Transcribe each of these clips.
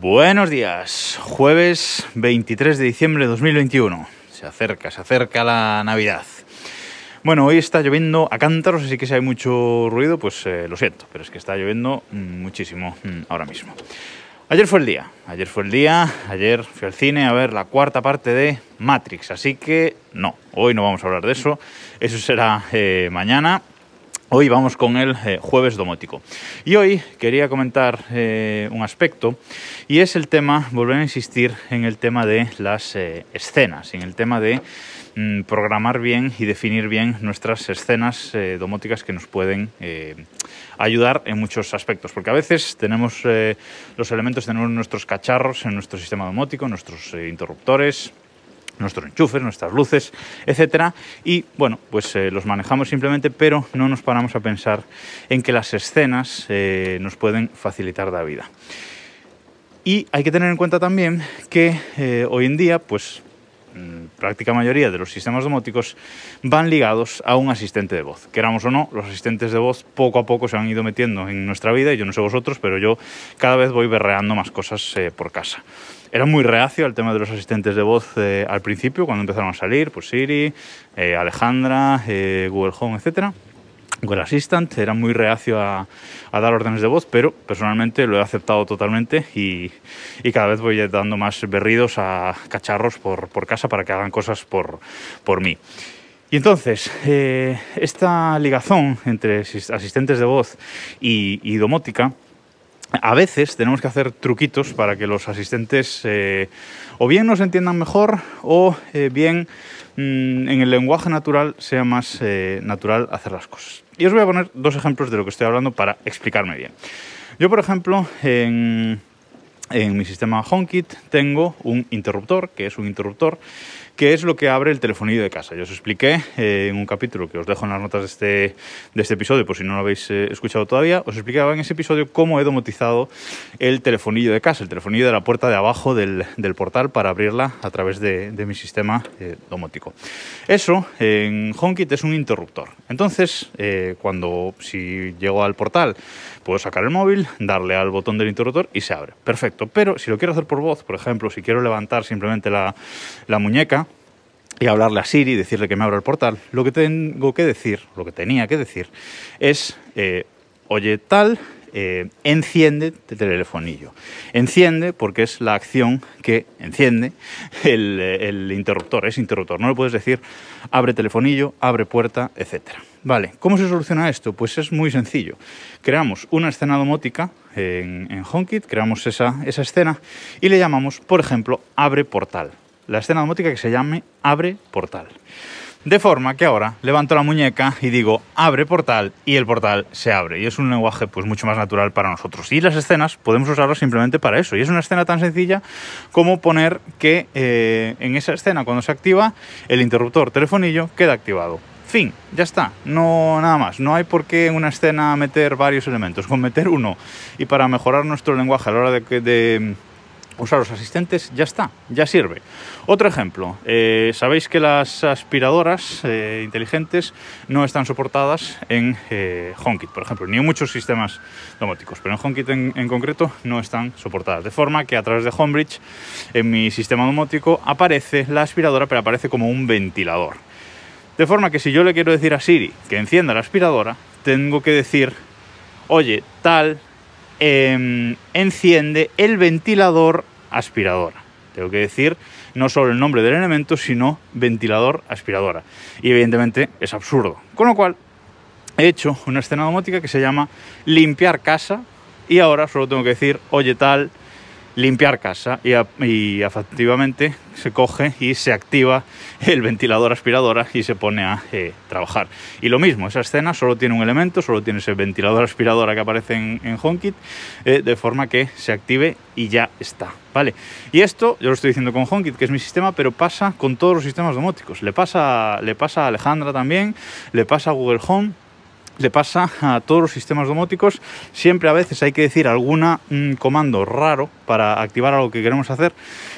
Buenos días, jueves 23 de diciembre de 2021. Se acerca, se acerca la Navidad. Bueno, hoy está lloviendo a cántaros, así que si hay mucho ruido, pues eh, lo siento, pero es que está lloviendo mm, muchísimo mm, ahora mismo. Ayer fue el día, ayer fue el día, ayer fui al cine a ver la cuarta parte de Matrix, así que no, hoy no vamos a hablar de eso, eso será eh, mañana Hoy vamos con el eh, jueves domótico. Y hoy quería comentar eh, un aspecto y es el tema, volver a insistir en el tema de las eh, escenas, en el tema de mm, programar bien y definir bien nuestras escenas domóticas que nos pueden ayudar en muchos aspectos. Porque a veces tenemos los elementos, tenemos nuestros cacharros en nuestro sistema domótico, nuestros interruptores, nuestros enchufes, nuestras luces, etcétera, y bueno, pues eh, los manejamos simplemente, pero no nos paramos a pensar en que las escenas eh, nos pueden facilitar la vida. Y hay que tener en cuenta también que eh, hoy en día, pues práctica mayoría de los sistemas domóticos van ligados a un asistente de voz. Queramos o no, los asistentes de voz poco a poco se han ido metiendo en nuestra vida, y yo no sé vosotros, pero yo cada vez voy berreando más cosas por casa. Era muy reacio al tema de los asistentes de voz eh, al principio, cuando empezaron a salir, pues Siri, eh, Alejandra, eh, Google Home, etc. Google Assistant, era muy reacio a, dar órdenes de voz, pero personalmente lo he aceptado totalmente y, cada vez voy dando más berridos a cacharros por, casa para que hagan cosas por, mí. Y entonces, esta ligazón entre asistentes de voz y domótica a veces tenemos que hacer truquitos para que los asistentes eh, o bien nos entiendan mejor o eh, bien mm, en el lenguaje natural sea más eh, natural hacer las cosas. Y os voy a poner dos ejemplos de lo que estoy hablando para explicarme bien. Yo, por ejemplo, en, en mi sistema HomeKit tengo un interruptor, que es un interruptor que es lo que abre el telefonillo de casa. Yo os expliqué eh, en un capítulo que os dejo en las notas de este, de este episodio, por si no lo habéis eh, escuchado todavía, os explicaba en ese episodio cómo he domotizado el telefonillo de casa, el telefonillo de la puerta de abajo del, del portal para abrirla a través de, de mi sistema eh, domótico. Eso en HomeKit es un interruptor. Entonces, cuando si llego al portal, puedo sacar el móvil, darle al botón del interruptor y se abre. Perfecto. Pero si lo quiero hacer por voz, por ejemplo, si quiero levantar simplemente la, muñeca, y hablarle a Siri, decirle que me abra el portal, lo que tengo que decir, lo que tenía que decir, es, eh, oye tal, eh, enciende el telefonillo. Enciende porque es la acción que enciende el, el, interruptor, es interruptor. No le puedes decir abre telefonillo, abre puerta, etc. Vale, ¿cómo se soluciona esto? Pues es muy sencillo. Creamos una escena domótica en, en HomeKit, creamos esa, esa escena y le llamamos, por ejemplo, abre portal la escena domótica que se llame Abre Portal. De forma que ahora levanto la muñeca y digo abre portal y el portal se abre. Y es un lenguaje pues mucho más natural para nosotros. Y las escenas podemos usarlas simplemente para eso. Y es una escena tan sencilla como poner que eh, en esa escena cuando se activa el interruptor telefonillo queda activado. Fin, ya está, no nada más. No hay por qué en una escena meter varios elementos, con meter uno. Y para mejorar nuestro lenguaje a la hora de, de usar los asistentes, ya está, ya sirve. Otro ejemplo, eh, sabéis que las aspiradoras eh, inteligentes no están soportadas en eh, HomeKit, por ejemplo, ni en muchos sistemas domóticos, pero en HomeKit en, concreto no están soportadas. De forma que a través de Homebridge, en mi sistema domótico, aparece la aspiradora, pero aparece como un ventilador. De forma que si yo le quiero decir a Siri que encienda la aspiradora, tengo que decir, oye, tal Em, enciende el ventilador aspiradora. Tengo que decir no solo el nombre del elemento, sino ventilador aspiradora. Y evidentemente es absurdo. Con lo cual, he hecho una escena domótica que se llama limpiar casa y ahora solo tengo que decir, oye tal, limpiar casa y, efectivamente se coge y se activa el ventilador aspiradora y se pone a eh, trabajar. Y lo mismo, esa escena solo tiene un elemento, solo tiene ese ventilador aspiradora que aparece en, en HomeKit, eh, de forma que se active y ya está. ¿Vale? Y esto yo lo estoy diciendo con HomeKit, que es mi sistema, pero pasa con todos los sistemas domóticos. Le pasa, le pasa a Alejandra también, le pasa a Google Home le pasa a todos los sistemas domóticos. Siempre a veces hay que decir algún mm, comando raro para activar algo que queremos hacer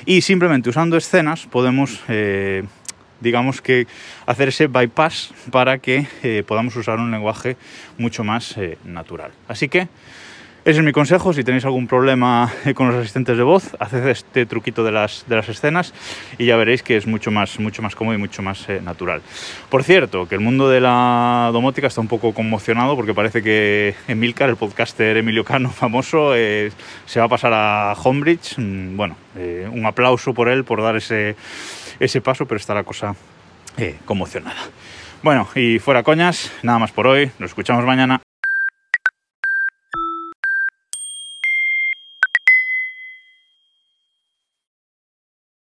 y simplemente usando escenas podemos, eh, digamos que, hacer ese bypass para que eh, podamos usar un lenguaje mucho más eh, natural. Así que Ese es mi consejo, si tenéis algún problema con los asistentes de voz, haced este truquito de las, de las escenas y ya veréis que es mucho más, mucho más cómodo y mucho más eh, natural. Por cierto, que el mundo de la domótica está un poco conmocionado porque parece que Emilcar, el podcaster Emilio Cano famoso, eh, se va a pasar a Homebridge. Mm, bueno, eh, un aplauso por él por dar ese, ese paso, pero está la cosa conmocionada. Bueno, y fuera coñas, nada más por hoy, nos escuchamos mañana.